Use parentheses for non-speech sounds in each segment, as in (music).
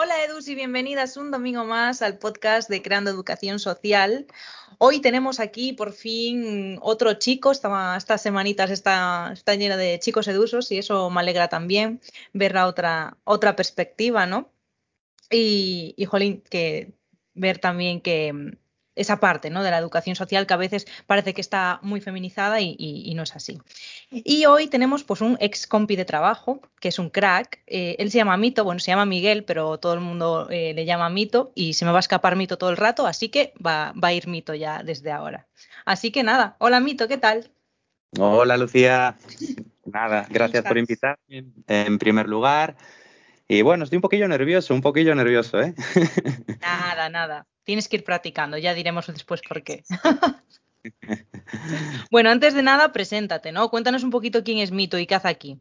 Hola Edus y bienvenidas un domingo más al podcast de Creando Educación Social. Hoy tenemos aquí por fin otro chico, estas semanitas está, está de chicos edusos y eso me alegra también ver la otra, otra perspectiva, ¿no? Y, y jolín, que ver también que, esa parte ¿no? de la educación social que a veces parece que está muy feminizada y, no es así. Y hoy tenemos pues un ex compi de trabajo, que es un crack. Eh, él se llama Mito, bueno, se llama Miguel, pero todo el mundo eh, le llama Mito y se me va a escapar Mito todo el rato, así que va, va a ir Mito ya desde ahora. Así que nada, hola Mito, ¿qué tal? Hola Lucía, nada, gracias por invitarme en primer lugar. Y bueno, estoy un poquillo nervioso, un poquillo nervioso, ¿eh? (laughs) Nada, nada. Tienes que ir practicando, ya diremos después por qué. (laughs) bueno, antes de nada, preséntate, ¿no? Cuéntanos un poquito quién es Mito y qué hace aquí.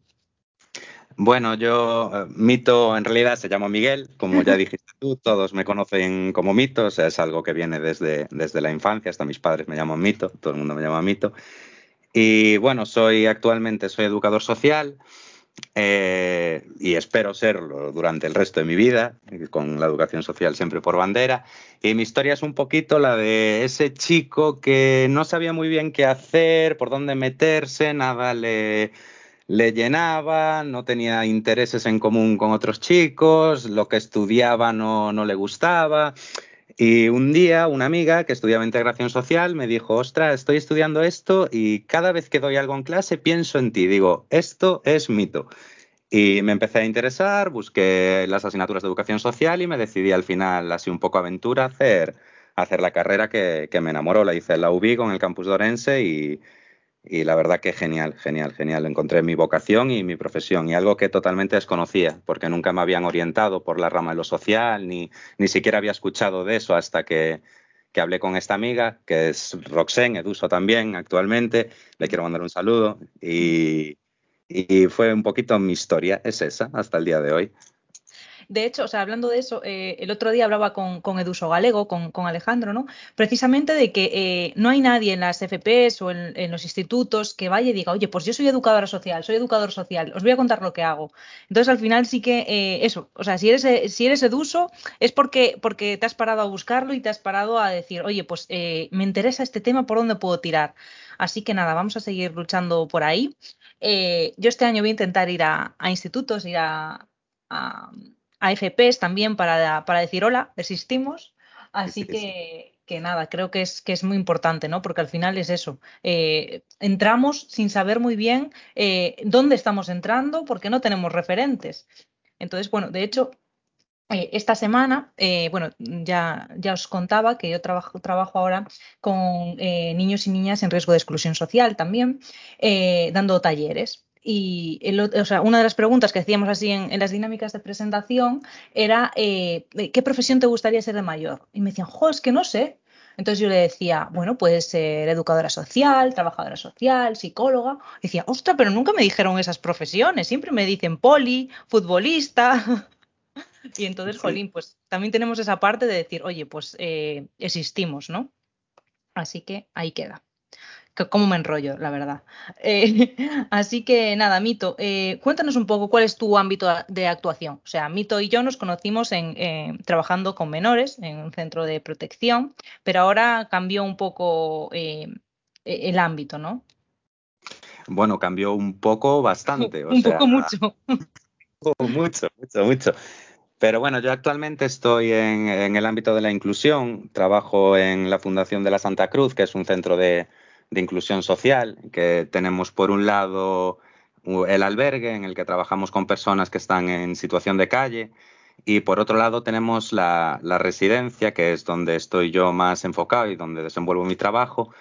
Bueno, yo, eh, Mito en realidad se llama Miguel, como ya (laughs) dijiste tú, todos me conocen como Mito, o sea, es algo que viene desde, desde la infancia, hasta mis padres me llaman Mito, todo el mundo me llama Mito. Y bueno, soy actualmente, soy educador social, eh, y espero serlo durante el resto de mi vida, con la educación social siempre por bandera. Y mi historia es un poquito la de ese chico que no sabía muy bien qué hacer, por dónde meterse, nada le, le llenaba, no tenía intereses en común con otros chicos, lo que estudiaba no, no le gustaba. Y un día una amiga que estudiaba integración social me dijo, ostras, estoy estudiando esto y cada vez que doy algo en clase pienso en ti. Digo, esto es mito. Y me empecé a interesar, busqué las asignaturas de educación social y me decidí al final, así un poco aventura, hacer, hacer la carrera que, que me enamoró. La hice en la UBI con el campus de Orense y, y la verdad que genial, genial, genial. Encontré mi vocación y mi profesión y algo que totalmente desconocía, porque nunca me habían orientado por la rama de lo social, ni, ni siquiera había escuchado de eso hasta que, que hablé con esta amiga, que es Roxen, Eduso también actualmente. Le quiero mandar un saludo y, y fue un poquito mi historia, es esa, hasta el día de hoy. De hecho, o sea, hablando de eso, eh, el otro día hablaba con, con Eduso Galego, con, con, Alejandro, ¿no? Precisamente de que eh, no hay nadie en las FPs o en, los institutos que vaya y diga, oye, pues yo soy educadora social, soy educador social, os voy a contar lo que hago. Entonces, al final sí que eh, eso, o sea, si eres, si eres Eduso es porque, porque te has parado a buscarlo y te has parado a decir, oye, pues me interesa este tema, ¿por dónde puedo tirar? Así que nada, vamos a seguir luchando por ahí. yo este año voy a intentar ir a, institutos, ir a a FPs también para, para decir hola, existimos. Así que, que nada, creo que es, que es muy importante, ¿no? Porque al final es eso. Eh, entramos sin saber muy bien eh, dónde estamos entrando porque no tenemos referentes. Entonces, bueno, de hecho, eh, esta semana, bueno, ya, ya os contaba que yo trabajo, trabajo ahora con niños y niñas en riesgo de exclusión social también, dando talleres. Y una de las preguntas que hacíamos así en, las dinámicas de presentación era eh, ¿qué profesión te gustaría ser de mayor? Y me decían, jo, es que no sé. Entonces yo le decía, bueno, puedes ser educadora social, trabajadora social, psicóloga. Y decía, ostra, pero nunca me dijeron esas profesiones. Siempre me dicen poli, futbolista. (laughs) y entonces, Jolín, pues también tenemos esa parte de decir, oye, pues eh, existimos, ¿no? Así que ahí queda cómo me enrollo, la verdad. Eh, (laughs) así que nada, Mito, eh, cuéntanos un poco cuál es tu ámbito de actuación. O sea, Mito y yo nos conocimos en, eh, trabajando con menores en un centro de protección, pero ahora cambió un poco el ámbito, ¿no? Bueno, cambió un poco bastante. (laughs) un poco mucho. (laughs) mucho, mucho, mucho. Pero bueno, yo actualmente estoy en, el ámbito de la inclusión, trabajo en la Fundación de la Santa Cruz, que es un centro de, de inclusión social, que tenemos por un lado el albergue en el que trabajamos con personas que están en situación de calle y por otro lado tenemos la, residencia, que es donde estoy yo más enfocado y donde desenvuelvo mi trabajo,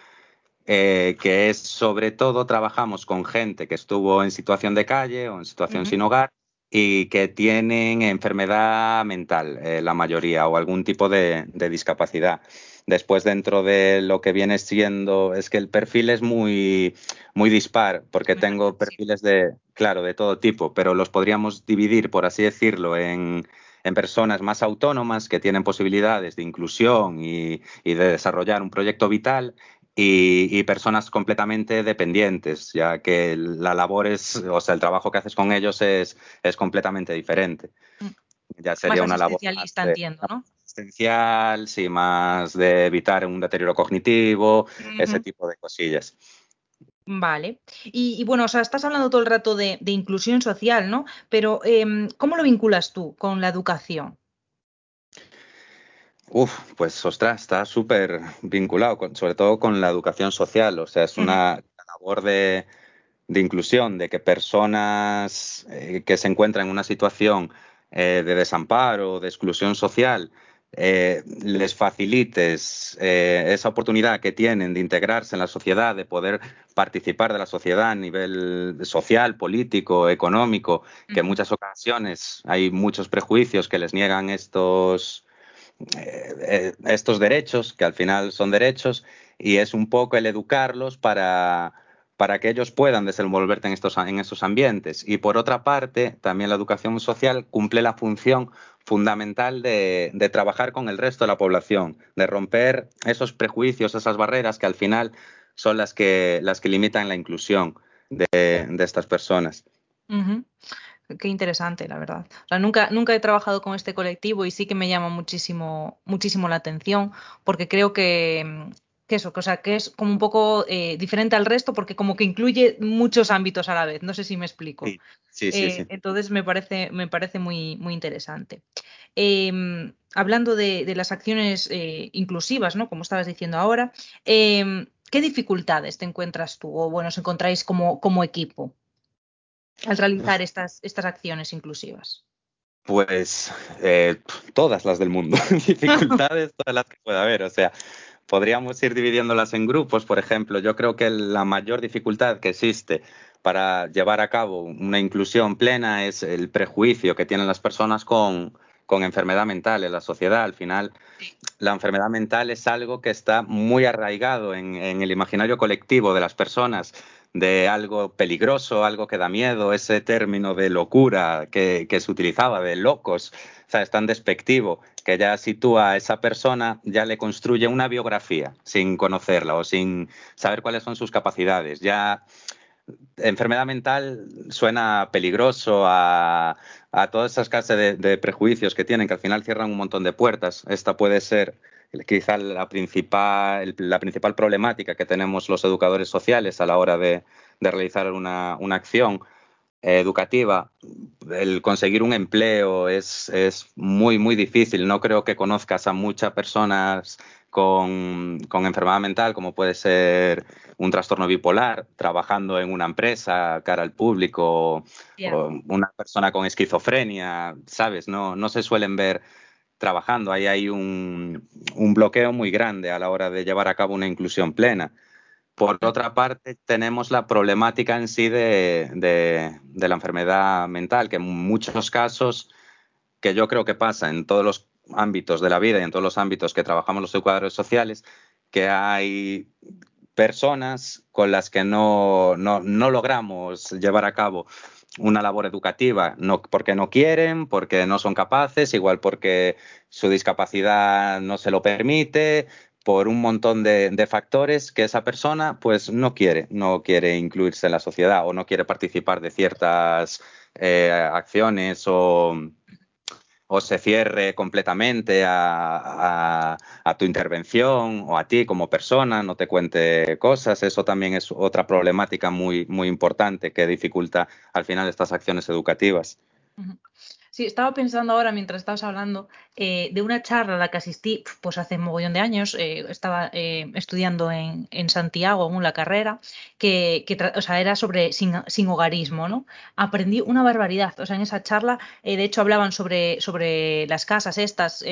eh, que es sobre todo trabajamos con gente que estuvo en situación de calle o en situación sin hogar y que tienen enfermedad mental, eh, la mayoría, o algún tipo de, de discapacidad. Después, dentro de lo que viene siendo, es que el perfil es muy, muy dispar, porque tengo perfiles de, claro, de todo tipo, pero los podríamos dividir, por así decirlo, en, en personas más autónomas que tienen posibilidades de inclusión y, y de desarrollar un proyecto vital y, y, personas completamente dependientes, ya que la labor es, o sea, el trabajo que haces con ellos es, es completamente diferente. Mm. ya sería una labor más entiendo, ¿no? Asistencial, sí, más de evitar un deterioro cognitivo, ese tipo de cosillas. Vale. Y, bueno, o sea, estás hablando todo el rato de, inclusión social, ¿no? Pero em, ¿cómo lo vinculas tú con la educación? Uf, pues ostras, está súper vinculado, sobre todo con la educación social. O sea, es una labor de, inclusión, de que personas eh, que se encuentran en una situación eh, de desamparo, de exclusión social, eh, les facilites eh, esa oportunidad que tienen de integrarse en la sociedad, de poder participar de la sociedad a nivel social, político, económico, que en muchas ocasiones hay muchos prejuicios que les niegan estos, eh, estos derechos, que al final son derechos, y es un poco el educarlos para para que ellos puedan desenvolverse en, estos, en esos ambientes. Y por otra parte, también la educación social cumple la función fundamental de, trabajar con el resto de la población, de romper esos prejuicios, esas barreras que al final son las que, las que limitan la inclusión de, estas personas. Qué interesante, la verdad. nunca, nunca he trabajado con este colectivo y sí que me llama muchísimo, muchísimo la atención porque creo que, que eso, sea, que es como un poco eh, diferente al resto porque como que incluye muchos ámbitos a la vez. No sé si me explico. Sí, sí, sí, eh, Entonces me parece, me parece muy, muy interesante. Em, hablando de, las acciones eh, inclusivas, ¿no? Como estabas diciendo ahora, em, ¿qué dificultades te encuentras tú o bueno, os encontráis como, como equipo al realizar estas, estas acciones inclusivas? Pues todas las del mundo, (laughs) dificultades, todas las que pueda haber. O sea, podríamos ir dividiéndolas en grupos, por ejemplo. Yo creo que la mayor dificultad que existe para llevar a cabo una inclusión plena es el prejuicio que tienen las personas con, enfermedad mental en la sociedad. Al final, la enfermedad mental es algo que está muy arraigado en, el imaginario colectivo de las personas de algo peligroso, algo que da miedo, ese término de locura que, se utilizaba, de locos, o es tan despectivo que ya sitúa a esa persona, ya le construye una biografía sin conocerla o sin saber cuáles son sus capacidades. Ya enfermedad mental suena peligroso a, todas esas clases de, prejuicios que tienen, que al final cierran un montón de puertas. Esta puede ser quizá la principal, la principal problemática que tenemos los educadores sociales a la hora de, realizar una, una acción educativa, el conseguir un empleo es, muy, muy difícil. No creo que conozcas a muchas personas con, enfermedad mental, como puede ser un trastorno bipolar, trabajando en una empresa, cara al público, o una persona con esquizofrenia, ¿sabes? No, no se suelen ver trabajando. Ahí hay un, un bloqueo muy grande a la hora de llevar a cabo una inclusión plena. Por otra parte, tenemos la problemática en sí de, la enfermedad mental, que en muchos casos, que yo creo que pasa en todos los ámbitos de la vida y en todos los ámbitos que trabajamos los educadores sociales, que hay personas con las que no, no, logramos llevar a cabo una labor educativa, no, porque no quieren, porque no son capaces, igual porque su discapacidad no se lo permite, por un montón de, factores que esa persona pues no quiere, no quiere incluirse en la sociedad o no quiere participar de ciertas eh, acciones o, se cierre completamente a, tu intervención o a ti como persona, no te cuente cosas. Eso también es otra problemática muy, muy importante que dificulta al final estas acciones educativas. Sí, estaba pensando ahora mientras estabas hablando eh, de una charla a la que asistí pues hace un mogollón de años. Eh, estaba eh, estudiando en, Santiago en la carrera que, o sea, era sobre sin, hogarismo, ¿no? Aprendí una barbaridad. O sea, en esa charla, de hecho, hablaban sobre, sobre las casas estas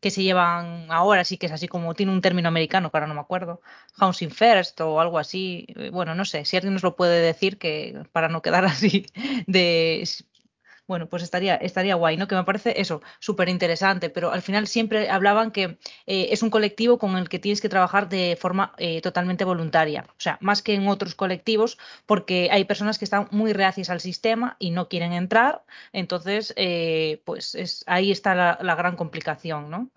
que se llevan ahora, sí que es así como tiene un término americano, que ahora no me acuerdo, housing first o algo así. Bueno, no sé, si alguien nos lo puede decir que para no quedar (laughs) así de bueno, pues estaría, estaría guay, ¿no? Que me parece eso, súper interesante, pero al final siempre hablaban que eh, es un colectivo con el que tienes que trabajar de forma eh, totalmente voluntaria, o sea, más que en otros colectivos, porque hay personas que están muy reacias al sistema y no quieren entrar, entonces, eh, pues es, ahí está la, gran complicación, ¿no?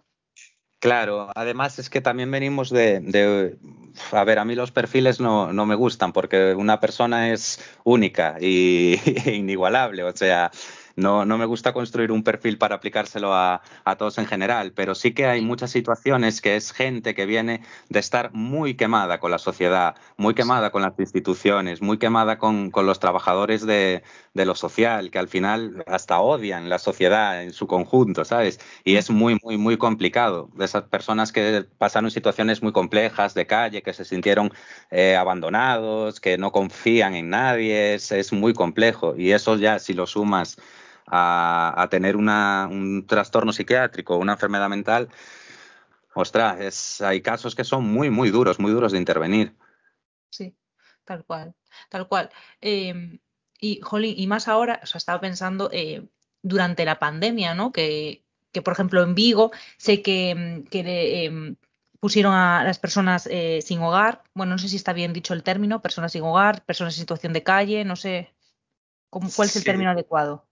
Claro, además es que también venimos de, a ver, a mí los perfiles no, no, me gustan porque una persona es única y (laughs) inigualable, o sea, no, no me gusta construir un perfil para aplicárselo a, a, todos en general, pero sí que hay muchas situaciones que es gente que viene de estar muy quemada con la sociedad, muy quemada con las instituciones, muy quemada con, con los trabajadores de, de, lo social, que al final hasta odian la sociedad en su conjunto, ¿sabes? Y es muy, muy, muy complicado. De esas personas que pasaron situaciones muy complejas de calle, que se sintieron eh, abandonados, que no confían en nadie, es, es muy complejo. Y eso ya, si lo sumas a, a tener una, un trastorno psiquiátrico, una enfermedad mental, ostras, es, hay casos que son muy, muy duros, muy duros de intervenir. Sí, tal cual, tal cual. Eh, y, jolín, y más ahora, o sea, estaba pensando eh, durante la pandemia, ¿no? Que, que, por ejemplo, en Vigo sé que, que eh, pusieron a las personas eh, sin hogar, bueno, no sé si está bien dicho el término, personas sin hogar, personas en situación de calle, no sé cómo, cuál es el sí. término adecuado.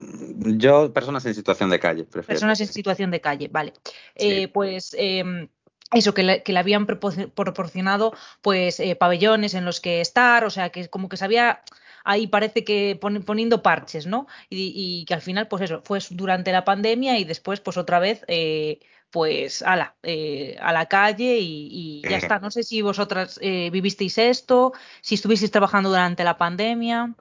Yo, personas en situación de calle, prefiero. Personas en situación de calle, vale. Sí. Eh, pues eh, eso, que le, que le, habían proporcionado pues eh, pabellones en los que estar, o sea, que como que se había ahí parece que pon, poniendo parches, ¿no? Y, y, que al final, pues eso, fue durante la pandemia y después, pues otra vez, eh, pues ala, eh, a la calle y, y, ya está. No sé si vosotras vivisteis esto, si estuvisteis trabajando durante la pandemia.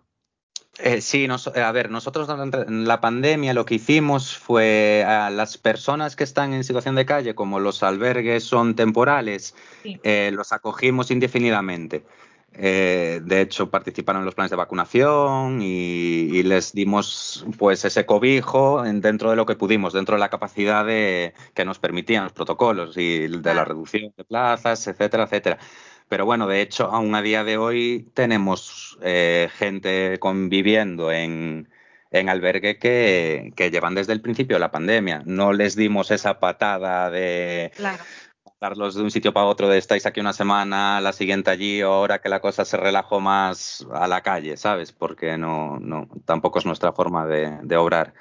Eh, sí, nos, a ver, nosotros durante la pandemia lo que hicimos fue a las personas que están en situación de calle, como los albergues son temporales, sí. eh, los acogimos indefinidamente. Eh, de hecho, participaron en los planes de vacunación y, y, les dimos pues ese cobijo en, dentro de lo que pudimos, dentro de la capacidad de, que nos permitían los protocolos y de la reducción de plazas, etcétera, etcétera. Pero bueno, de hecho, aún a día de hoy tenemos eh, gente conviviendo en, en albergue que, que, llevan desde el principio de la pandemia. No les dimos esa patada de claro. darlos de un sitio para otro, de estáis aquí una semana, la siguiente allí, ahora que la cosa se relajó más a la calle, ¿sabes? Porque no, no tampoco es nuestra forma de, de obrar.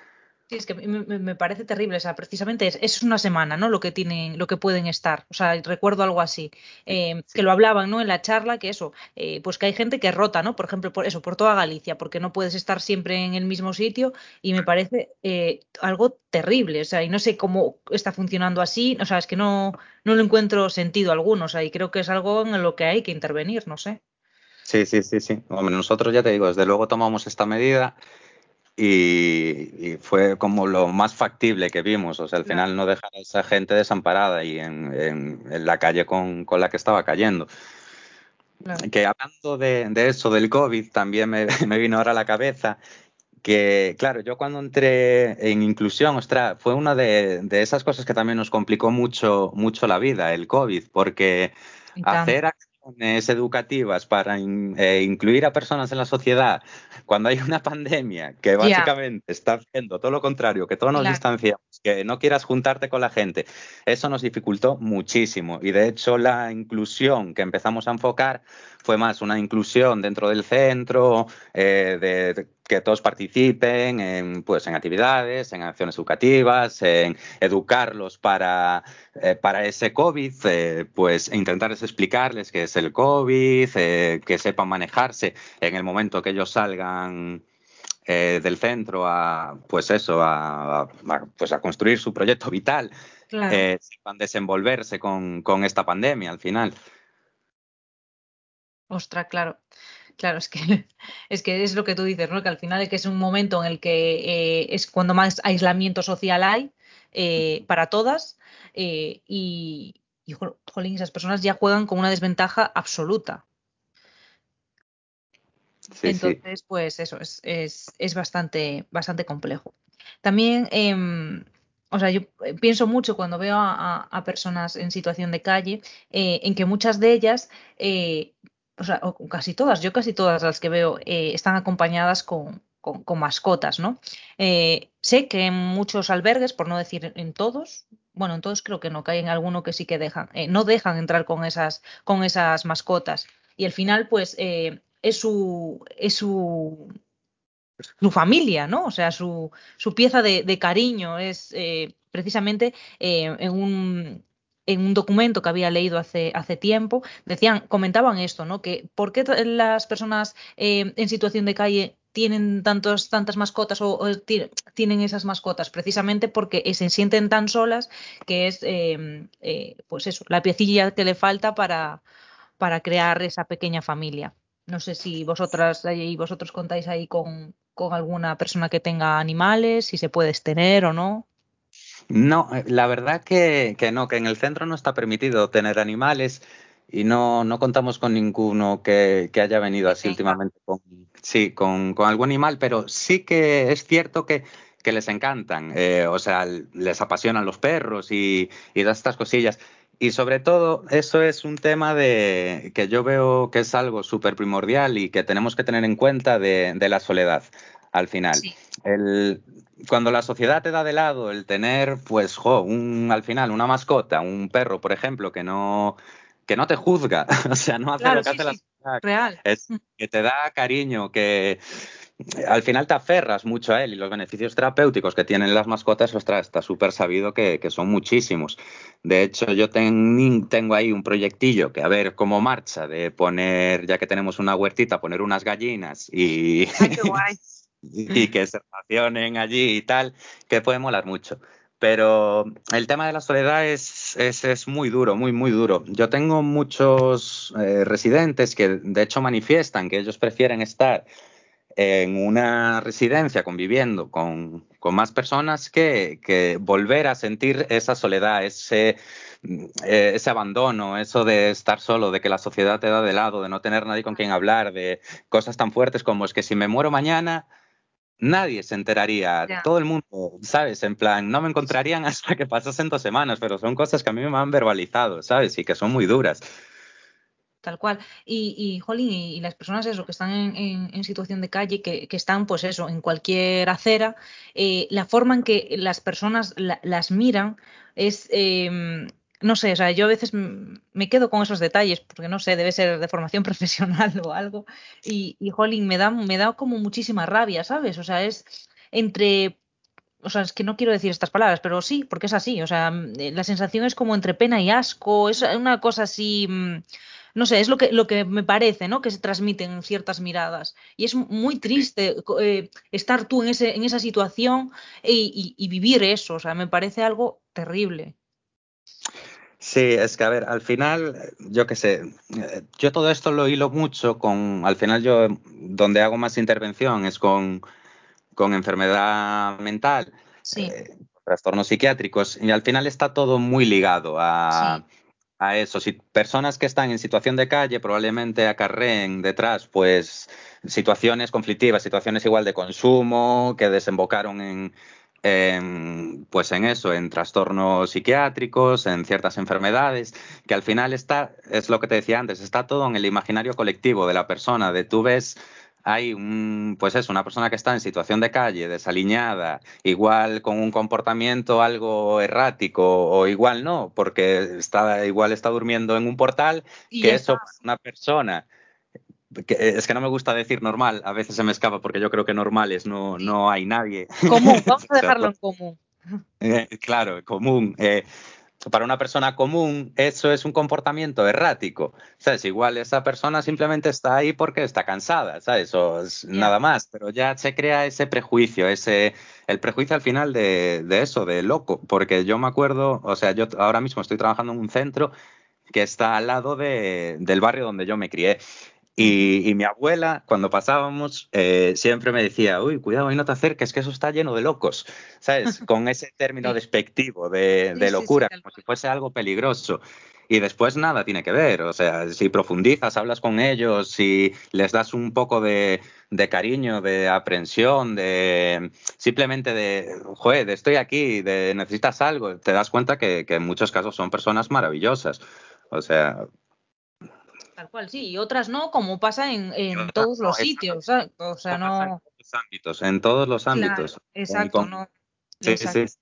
Sí, es que me, me, parece terrible. O sea, precisamente es, es, una semana, ¿no? Lo que tienen, lo que pueden estar. O sea, recuerdo algo así. Eh, sí. Que lo hablaban, ¿no? En la charla, que eso, eh, pues que hay gente que rota, ¿no? Por ejemplo, por eso, por toda Galicia, porque no puedes estar siempre en el mismo sitio. Y me parece eh, algo terrible. O sea, y no sé cómo está funcionando así. O sea, es que no, no le encuentro sentido alguno. O sea, y creo que es algo en lo que hay que intervenir, no sé. Sí, sí, sí, sí. Hombre, nosotros ya te digo, desde luego tomamos esta medida y, y, fue como lo más factible que vimos. O sea, al claro. final no dejar a esa gente desamparada y en, en, en la calle con, con, la que estaba cayendo. Claro. Que hablando de, de, eso, del COVID, también me, (laughs) me, vino ahora a la cabeza que, claro, yo cuando entré en inclusión, ostras, fue una de, de esas cosas que también nos complicó mucho, mucho la vida, el COVID, porque hacer educativas para in, eh, incluir a personas en la sociedad cuando hay una pandemia que básicamente yeah. está haciendo todo lo contrario, que todos nos claro. distanciamos, que no quieras juntarte con la gente, eso nos dificultó muchísimo. Y de hecho la inclusión que empezamos a enfocar fue más una inclusión dentro del centro, eh, de, que todos participen en, pues, en actividades, en acciones educativas, en educarlos para, eh, para ese COVID, eh, pues intentarles explicarles qué es el COVID, eh, que sepan manejarse en el momento que ellos salgan eh, del centro a, pues eso, a, a, pues a construir su proyecto vital, claro. Sepan desenvolverse con, con esta pandemia al final. Ostras, claro. Claro, es que, (laughs) es que es lo que tú dices, ¿no? Que al final es que es un momento en el que eh, es cuando más aislamiento social hay eh, para todas eh, y, y, jolín, esas personas ya juegan con una desventaja absoluta. Sí, Entonces, sí. pues eso, es, es, es bastante, bastante complejo. También, eh, o sea, yo pienso mucho cuando veo a, a personas en situación de calle, eh, en que muchas de ellas eh, o sea, casi todas, yo casi todas las que veo eh, están acompañadas con, con, mascotas, ¿no? Eh, sé que en muchos albergues, por no decir en todos, bueno, en todos creo que no, que hay en alguno que sí que dejan, eh, no dejan entrar con esas, con esas mascotas. Y al final, pues, es su, es su, su familia, ¿no? O sea, su, su pieza de, cariño es precisamente en un en un documento que había leído hace, hace tiempo, decían, comentaban esto, ¿no? Que por qué las personas eh, en situación de calle tienen tantos, tantas mascotas o, tienen esas mascotas, precisamente porque se sienten tan solas que es, em, eh, pues eso, la piecilla que le falta para, para crear esa pequeña familia. No sé si vosotras y vosotros contáis ahí con, con alguna persona que tenga animales, si se puede tener o no. No, eh, la verdad que, que, no, que en el centro no está permitido tener animales y no, no contamos con ninguno que, que haya venido así últimamente con, sí, con, con, algún animal, pero sí que es cierto que, que les encantan, eh, o sea, les apasionan los perros y, y todas estas cosillas. Y sobre todo, eso es un tema de que yo veo que es algo súper primordial y que tenemos que tener en cuenta de, de la soledad al final. Sí. El, cuando la sociedad te da de lado el tener, pues, jo, un, al final, una mascota, un perro, por ejemplo, que no, que no te juzga, (laughs) o sea, no hace claro, lo que sí, hace la sociedad, Real. es que te da cariño, que al final te aferras mucho a él y los beneficios terapéuticos que tienen las mascotas, ostras, está súper sabido que, que, son muchísimos. De hecho, yo ten, tengo ahí un proyectillo que a ver cómo marcha, de poner, ya que tenemos una huertita, poner unas gallinas y, Ay, qué guay. (laughs) y que se relacionen allí y tal, que puede molar mucho. Pero el tema de la soledad es, es, es muy duro, muy, muy duro. Yo tengo muchos eh, residentes que de hecho manifiestan que ellos prefieren estar en una residencia conviviendo con, con más personas que, que, volver a sentir esa soledad, ese, eh, ese abandono, eso de estar solo, de que la sociedad te da de lado, de no tener nadie con quien hablar, de cosas tan fuertes como es que si me muero mañana, nadie se enteraría, todo el mundo, ¿sabes? En plan, no me encontrarían (laughs) hasta que pasasen dos semanas, pero son cosas que a mí me han verbalizado, ¿sabes? Y que son muy duras. Tal cual. Y, y Jolín, y, y las personas eso, que están en, en, en situación de calle, que, que, están, pues eso, en cualquier acera, eh, la forma en que las personas la, las miran es, eh, no sé, o sea, yo a veces me quedo con esos detalles, porque no sé, debe ser de formación (laughs) profesional o algo, y, y Jolín, me da, me da como muchísima rabia, ¿sabes? O sea, es entre o sea, es que no quiero decir estas palabras, pero sí, porque es así. O sea, la sensación es como entre pena y asco, es una cosa así, no sé, es lo que, lo que me parece, ¿no? Que se transmiten en ciertas miradas. Y es muy triste eh, estar tú en, ese, en esa situación y, y, vivir eso. O sea, me parece algo terrible. Sí, es que a ver, al final, yo qué sé, yo todo esto lo hilo mucho con, al final yo donde hago más intervención es con con enfermedad mental, sí. eh, trastornos psiquiátricos, y al final está todo muy ligado a, sí. a, eso. Si personas que están en situación de calle probablemente acarreen detrás, pues, situaciones conflictivas, situaciones igual de consumo, que desembocaron en, en, pues en eso, en trastornos psiquiátricos, en ciertas enfermedades, que al final está, es lo que te decía antes, está todo en el imaginario colectivo de la persona, de tú ves hay un, pues es una persona que está en situación de calle, desaliñada, igual con un comportamiento algo errático o igual no, porque está, igual está durmiendo en un portal, y que eso una persona que es que no me gusta decir normal, a veces se me escapa porque yo creo que normales no, no hay nadie. Común, (laughs) vamos a dejarlo en común. Eh, claro, común. Eh, para una persona común eso es un comportamiento errático, ¿sabes? Igual esa persona simplemente está ahí porque está cansada, ¿sabes? O es nada más, pero ya se crea ese prejuicio, ese, el prejuicio al final de, de, eso, de loco, porque yo me acuerdo, o sea, yo ahora mismo estoy trabajando en un centro que está al lado de, del barrio donde yo me crié. Y, y, mi abuela, cuando pasábamos, eh, siempre me decía, uy, cuidado, ahí no te acerques, que eso está lleno de locos, ¿sabes? (laughs) Con ese término despectivo de, de locura, como si fuese algo peligroso. Y después nada tiene que ver, o sea, si profundizas, hablas con ellos, si les das un poco de, de cariño, de aprensión, de simplemente de, joder, estoy aquí, de necesitas algo, te das cuenta que, que en muchos casos son personas maravillosas. O sea, Tal cual, sí, y otras no, como pasa en, en todos no, los sitios, ¿sabes? O sea, pasa en no. todos los ámbitos, en todos los Claro, ámbitos. exacto, Con- no. Sí, Exacto. sí.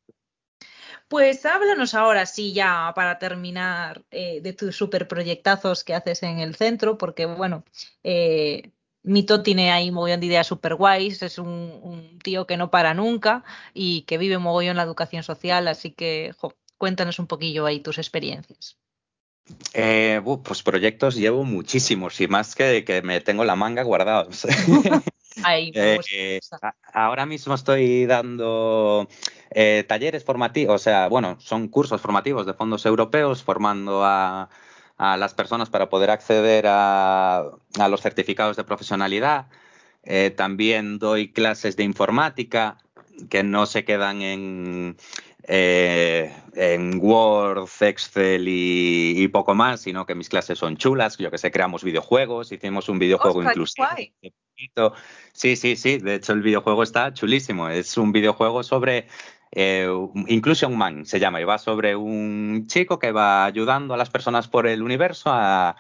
Pues háblanos ahora, sí, ya para terminar, eh, de tus super proyectazos que haces en el centro, porque bueno, eh, Mito tiene ahí mogollón de ideas super guays, es un, un tío que no para nunca y que vive mogollón la educación social, así que jo, cuéntanos un poquillo ahí tus experiencias. Eh, pues proyectos llevo muchísimos y más que, que me tengo la manga guardados. (laughs) Eh, ahora mismo estoy dando eh, talleres formativos, o sea, bueno, son cursos formativos de fondos europeos formando a, las personas para poder acceder a, los certificados de profesionalidad. Eh, también doy clases de informática que no se quedan en, eh, en Word, Excel y, poco más, sino que mis clases son chulas. Yo que sé, creamos videojuegos, hicimos un videojuego inclusivo. Sí, sí, sí. De hecho, el videojuego está chulísimo. Es un videojuego sobre eh, Inclusion Man, se llama, y va sobre un chico que va ayudando a las personas por el universo a,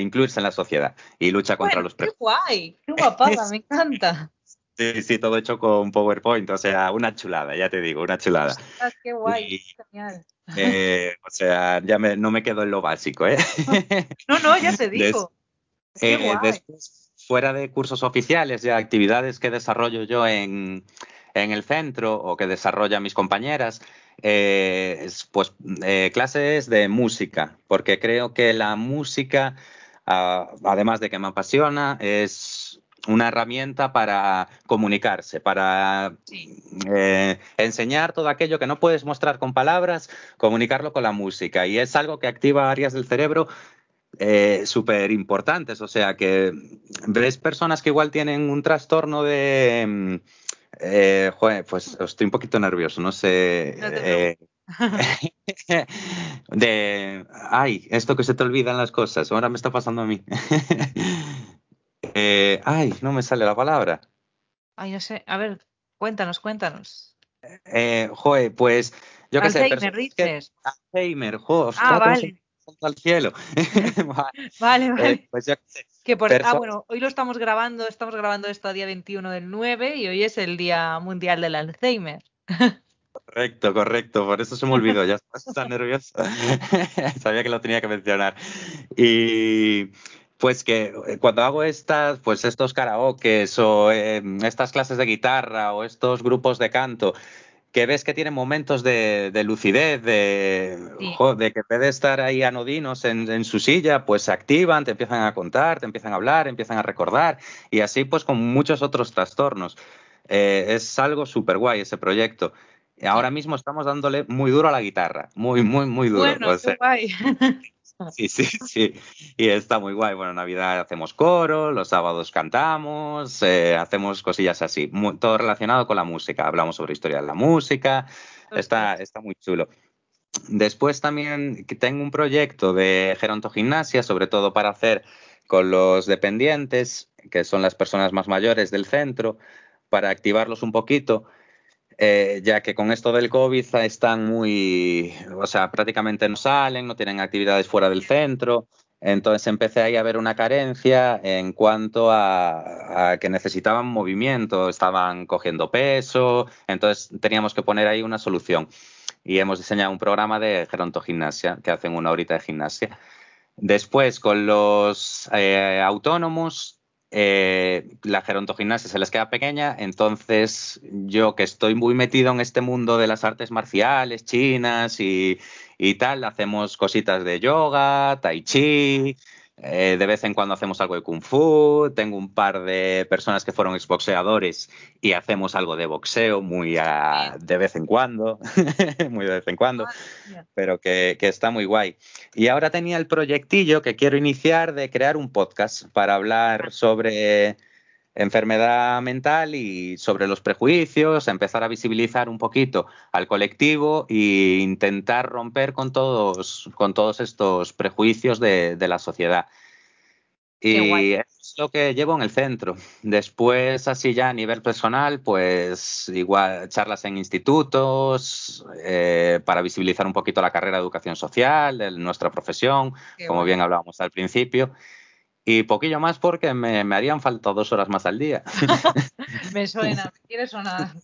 incluirse en la sociedad y lucha contra los ¡Qué guay! ¡Qué (laughs) guapada! me encanta. Sí, sí, todo hecho con PowerPoint, o sea, una chulada, ya te digo, una chulada. qué guay, genial. Eh, o sea, ya no me quedo en lo básico, ¿eh? No, no, ya te (laughs) digo. Eh, después, fuera de cursos oficiales y actividades que desarrollo yo en, el centro o que desarrollan mis compañeras, eh, pues clases de música, porque creo que la música, ah, además de que me apasiona, es una herramienta para comunicarse, para eh, enseñar todo aquello que no puedes mostrar con palabras, comunicarlo con la música. Y es algo que activa áreas del cerebro eh, súper importantes. O sea, que ves personas que igual tienen un trastorno de... Eh, pues estoy un poquito nervioso, no sé. (laughs) de, ay, esto que se te olvidan las cosas, ahora me está pasando a mí. (laughs) Eh, ay, no me sale la palabra. Ay, no sé. A ver, cuéntanos, cuéntanos. Eh, joder, pues yo qué sé. Alzheimer, dices. Alzheimer, joder. Ah, vale. Al cielo. (laughs) (laughs) vale, vale. Eh, pues yo qué sé. Que por, ah, bueno, hoy lo estamos grabando, estamos grabando esto a día 21 del 9 y hoy es el Día Mundial del Alzheimer. Correcto, correcto, por eso se me olvidó, ya está nervioso. (laughs) Sabía que lo tenía que mencionar. Y pues que eh, cuando hago estas, pues estos karaokes o em, estas clases de guitarra o estos grupos de canto, que ves que tienen momentos de, lucidez, de, de que en estar ahí anodinos en, su silla, pues se activan, te empiezan a contar, te empiezan a hablar, empiezan a recordar y así pues con muchos otros trastornos. Eh, es algo súper guay ese proyecto. Ahora mismo estamos dándole muy duro a la guitarra, muy, muy, muy duro. Bueno, guay. (laughs) (laughs) Sí, sí, sí. Y está muy guay. Bueno, Navidad hacemos coro, los sábados cantamos, eh, hacemos cosillas así. todo relacionado con la música. Hablamos sobre historia de la música. Está, está muy chulo. Después también tengo un proyecto de gerontogimnasia, sobre todo para hacer con los dependientes, que son las personas más mayores del centro, para activarlos un poquito eh, ya que con esto del COVID están muy, o sea, prácticamente no salen, no tienen actividades fuera del centro. Entonces empecé ahí a ver una carencia en cuanto a, que necesitaban movimiento, estaban cogiendo peso, entonces teníamos que poner ahí una solución. Y hemos diseñado un programa de gerontogimnasia, que hacen una horita de gimnasia. Después, con los eh, autónomos, eh, la gerontogimnasia se les queda pequeña, entonces yo que estoy muy metido en este mundo de las artes marciales chinas y, y tal, hacemos cositas de yoga, tai chi, eh, de vez en cuando hacemos algo de kung fu. Tengo un par de personas que fueron exboxeadores y hacemos algo de boxeo muy de vez en cuando, (laughs) muy de vez en cuando, pero que, que, está muy guay. Y ahora tenía el proyectillo que quiero iniciar de crear un podcast para hablar sobre enfermedad mental y sobre los prejuicios, empezar a visibilizar un poquito al colectivo e intentar romper con todos, con todos estos prejuicios de, la sociedad. Y es lo que llevo en el centro. Después, así ya a nivel personal, pues igual charlas en institutos eh, para visibilizar un poquito la carrera de educación social, de nuestra profesión, como bien hablábamos al principio. Y poquillo más porque me, harían falta dos horas más al día. (laughs) me suena, me quiere sonar. (laughs)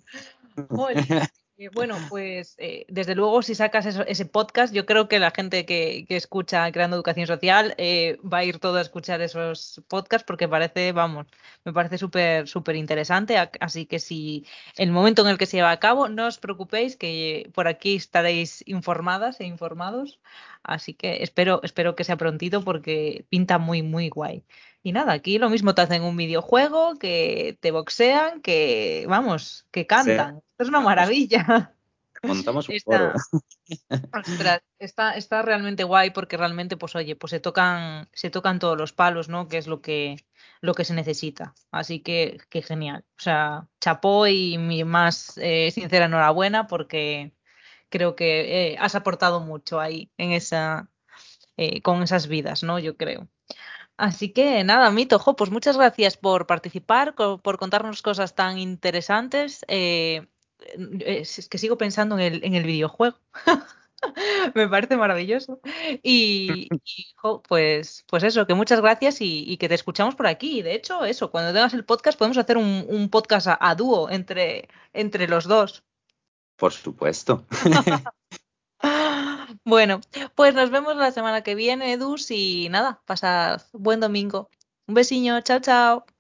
Eh, bueno, pues eh, desde luego si sacas ese podcast, yo creo que la gente que, escucha Creando Educación Social eh, va a ir todo a escuchar esos podcasts porque parece, vamos, me parece súper súper interesante. Así que si el momento en el que se lleva a cabo, no os preocupéis que por aquí estaréis informadas e informados. Así que espero, espero que sea prontito porque pinta muy, muy guay. Y nada, aquí lo mismo te hacen un videojuego, que te boxean, que, vamos, que cantan. Es una maravilla. Montamos un foro. Ostras, está, está realmente guay porque realmente, pues oye, pues se tocan, se tocan todos los palos, ¿no? Que es lo que, lo que se necesita. Así que, qué genial. O sea, chapó y mi más eh, sincera enhorabuena porque creo que eh, has aportado mucho ahí en esa, eh, con esas vidas, ¿no? Yo creo. Así que nada, Mito, jo, pues muchas gracias por participar, por contarnos cosas tan interesantes. Eh, es que sigo pensando en el, en el videojuego. (laughs) Me parece maravilloso. Y, (laughs) pues, pues eso, que muchas gracias y, que te escuchamos por aquí. De hecho, eso, cuando tengas el podcast podemos hacer un, podcast a, dúo entre, entre los dos. Por supuesto. (laughs) bueno, pues nos vemos la semana que viene, Edus, y nada, pasad buen domingo. Un besiño, chao, chao.